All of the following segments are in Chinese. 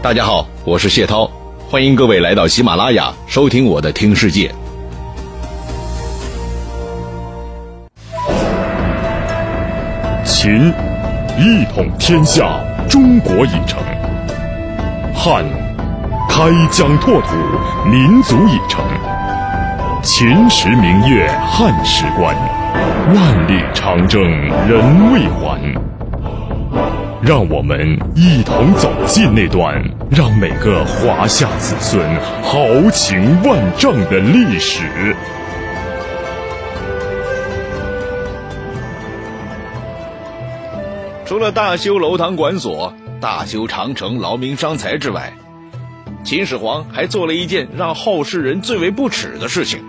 大家好，我是谢涛，欢迎各位来到喜马拉雅收听我的《听世界》。秦，一统天下，中国已成；汉，开疆拓土，民族已成。秦时明月汉时关，万里长征人未还。让我们一同走进那段让每个华夏子孙豪情万丈的历史。除了大修楼堂馆所、大修长城劳民伤财之外，秦始皇还做了一件让后世人最为不耻的事情。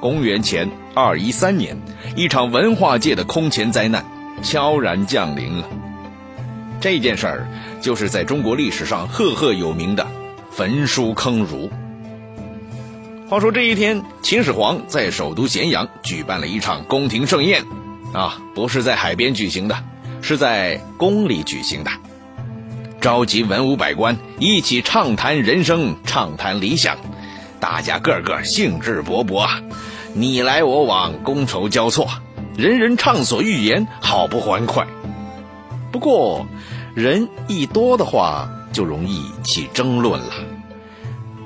公元前二一三年，一场文化界的空前灾难悄然降临了。这件事儿就是在中国历史上赫赫有名的焚书坑儒。话说这一天，秦始皇在首都咸阳举办了一场宫廷盛宴，啊，不是在海边举行的，是在宫里举行的，召集文武百官一起畅谈人生，畅谈理想，大家个个兴致勃勃啊，你来我往，觥筹交错，人人畅所欲言，好不欢快。不过，人一多的话，就容易起争论了。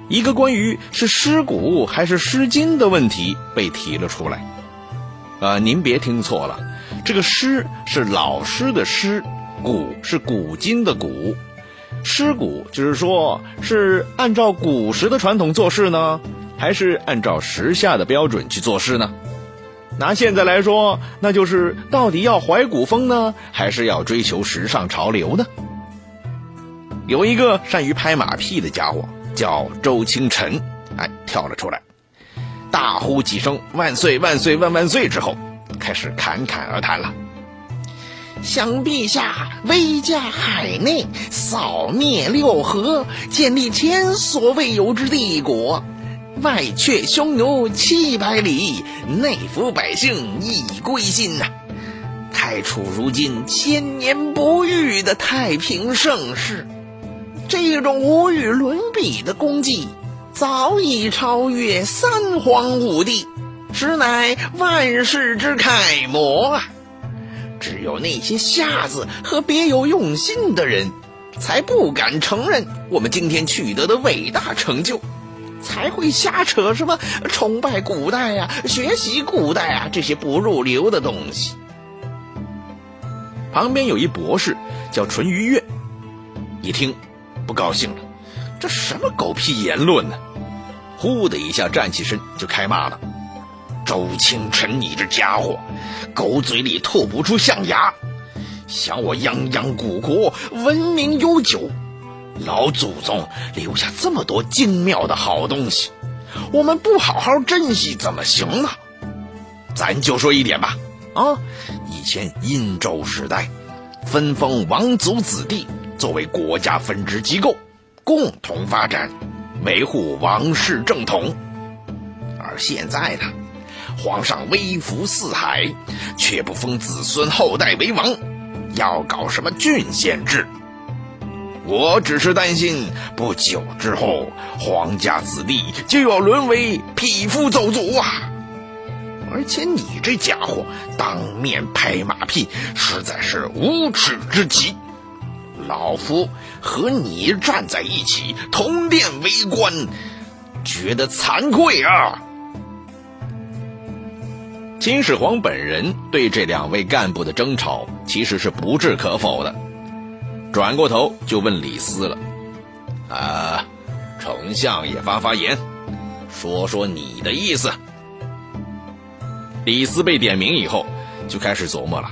一个关于是尸骨还是诗经的问题被提了出来。啊，您别听错了，这个诗是老师的师，古是古今的古。尸骨就是说，是按照古时的传统做事呢，还是按照时下的标准去做事呢？拿现在来说，那就是到底要怀古风呢，还是要追求时尚潮流呢？有一个善于拍马屁的家伙叫周清晨，哎，跳了出来，大呼几声“万岁万岁万万岁”之后，开始侃侃而谈了。想陛下威驾海内，扫灭六合，建立前所未有之帝国。外阙匈奴七百里，内服百姓一归心呐！太初如今千年不遇的太平盛世，这种无与伦比的功绩，早已超越三皇五帝，实乃万世之楷模啊！只有那些瞎子和别有用心的人，才不敢承认我们今天取得的伟大成就。才会瞎扯什么崇拜古代呀、学习古代啊这些不入流的东西。旁边有一博士叫淳于越，一听不高兴了，这什么狗屁言论呢？呼的一下站起身就开骂了：“周清晨，你这家伙，狗嘴里吐不出象牙，想我泱泱古国文明悠久。”老祖宗留下这么多精妙的好东西，我们不好好珍惜怎么行呢？咱就说一点吧，啊，以前殷周时代，分封王族子弟作为国家分支机构，共同发展，维护王室正统。而现在呢，皇上威服四海，却不封子孙后代为王，要搞什么郡县制？我只是担心，不久之后，皇家子弟就要沦为匹夫走卒啊！而且你这家伙当面拍马屁，实在是无耻之极。老夫和你站在一起，同殿为官，觉得惭愧啊！秦始皇本人对这两位干部的争吵，其实是不置可否的。转过头就问李斯了：“啊，丞相也发发言，说说你的意思。”李斯被点名以后，就开始琢磨了：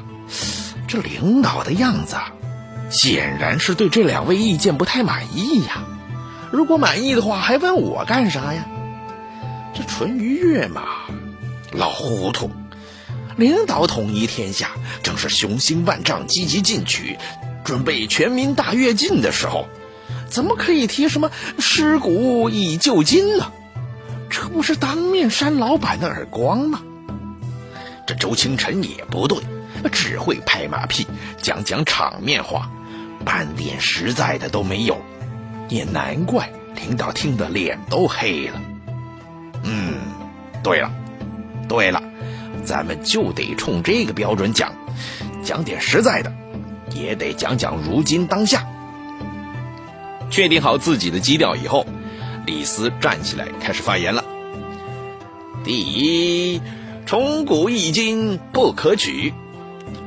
这领导的样子，显然是对这两位意见不太满意呀。如果满意的话，还问我干啥呀？这淳于越嘛，老糊涂。领导统一天下，正是雄心万丈、积极进取。准备全民大跃进的时候，怎么可以提什么尸骨以救今呢？这不是当面扇老板的耳光吗？这周清晨也不对，只会拍马屁，讲讲场面话，半点实在的都没有。也难怪领导听得脸都黑了。嗯，对了，对了，咱们就得冲这个标准讲，讲点实在的，也得讲讲如今当下。确定好自己的基调以后，李斯站起来开始发言了。第一，崇古易今不可取，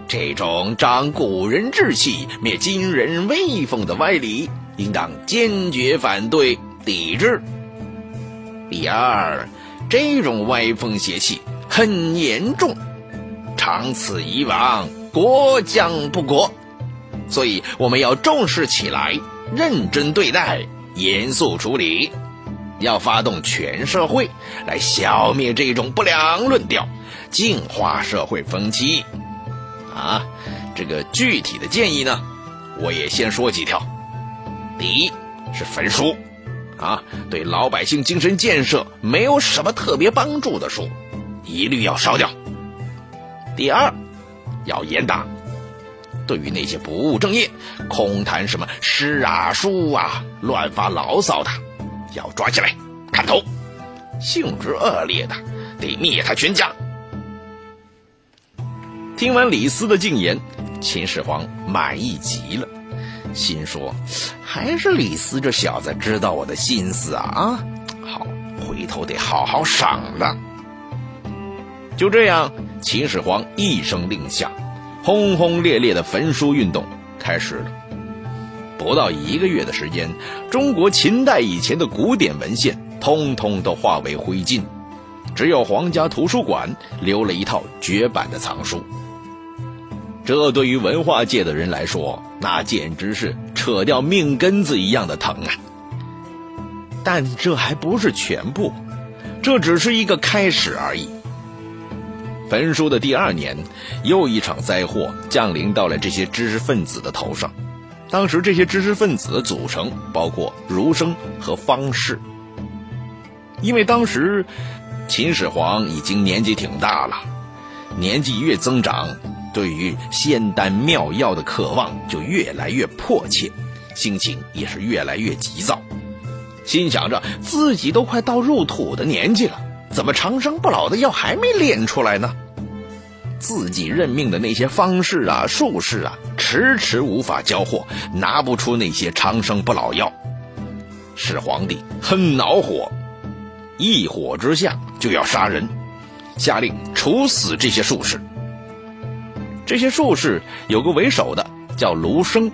这种长古人志气、灭今人威风的歪理，应当坚决反对抵制。第二，这种歪风邪气很严重，长此以往，国将不国，所以我们要重视起来。认真对待，严肃处理，要发动全社会来消灭这种不良论调，净化社会风气。啊，这个具体的建议呢，我也先说几条。第一是焚书，啊，对老百姓精神建设没有什么特别帮助的书，一律要烧掉。第二，要严打。对于那些不务正业、空谈什么诗啊书啊、乱发牢骚的，要抓起来砍头；性质恶劣的，得灭他全家。听完李斯的进言，秦始皇满意极了，心说：“还是李斯这小子知道我的心思啊！啊，好，回头得好好赏他。”就这样，秦始皇一声令下。轰轰烈烈的焚书运动开始了。不到一个月的时间，中国秦代以前的古典文献通通都化为灰烬，只有皇家图书馆留了一套绝版的藏书。这对于文化界的人来说，那简直是扯掉命根子一样的疼啊！但这还不是全部，这只是一个开始而已。焚书的第二年，又一场灾祸降临到了这些知识分子的头上。当时这些知识分子的组成包括儒生和方士。因为当时秦始皇已经年纪挺大了，年纪越增长，对于仙丹妙药的渴望就越来越迫切，心情也是越来越急躁，心想着自己都快到入土的年纪了，怎么长生不老的药还没炼出来呢？自己任命的那些方士啊、术士啊，迟迟无法交货，拿不出那些长生不老药，始皇帝很恼火，一火之下就要杀人，下令处死这些术士。这些术士有个为首的叫卢生，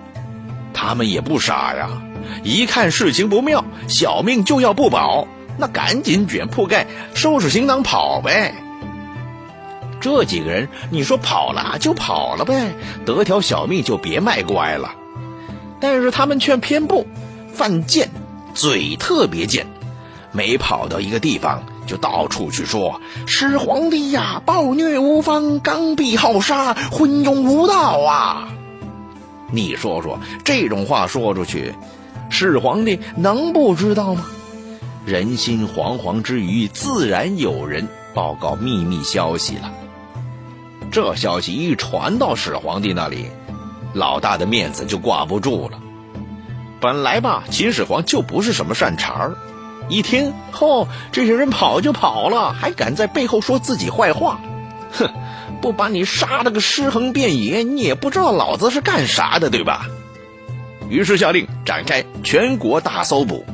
他们也不傻呀，一看事情不妙，小命就要不保，那赶紧卷铺盖，收拾行囊跑呗。这几个人，你说跑了就跑了呗，得条小命就别卖乖了。但是他们却偏不，犯贱，嘴特别贱，每跑到一个地方就到处去说：“始皇帝呀，暴虐无方，刚愎好杀，昏庸无道啊！”你说说这种话说出去，始皇帝能不知道吗？人心惶惶之余，自然有人报告秘密消息了。这消息一传到始皇帝那里，老大的面子就挂不住了。本来吧，秦始皇就不是什么善茬儿，一听，吼，这些人跑就跑了，还敢在背后说自己坏话，哼，不把你杀了个尸横遍野，你也不知道老子是干啥的，对吧？于是下令展开全国大搜捕，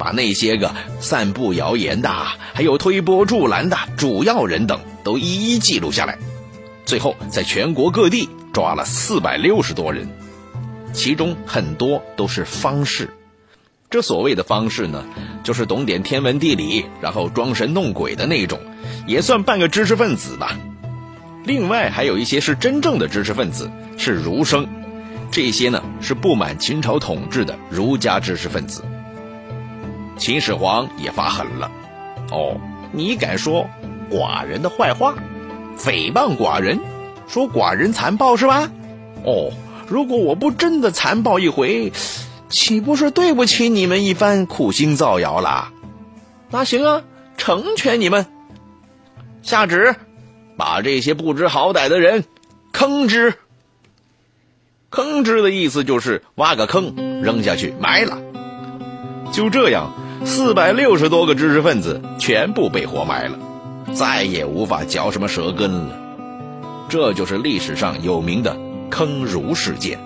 把那些个散布谣言的，还有推波助澜的主要人等都一一记录下来。最后，在全国各地抓了四百六十多人，其中很多都是方士。这所谓的方士呢，就是懂点天文地理，然后装神弄鬼的那种，也算半个知识分子吧。另外，还有一些是真正的知识分子，是儒生。这些呢，是不满秦朝统治的儒家知识分子。秦始皇也发狠了，哦，你敢说寡人的坏话？诽谤寡人，说寡人残暴是吧？哦，如果我不真的残暴一回，岂不是对不起你们一番苦心造谣了？那行啊，成全你们。下旨，把这些不知好歹的人坑之。坑之的意思就是挖个坑扔下去埋了，就这样，四百六十多个知识分子全部被活埋了，再也无法嚼什么舌根了。这就是历史上有名的坑儒事件。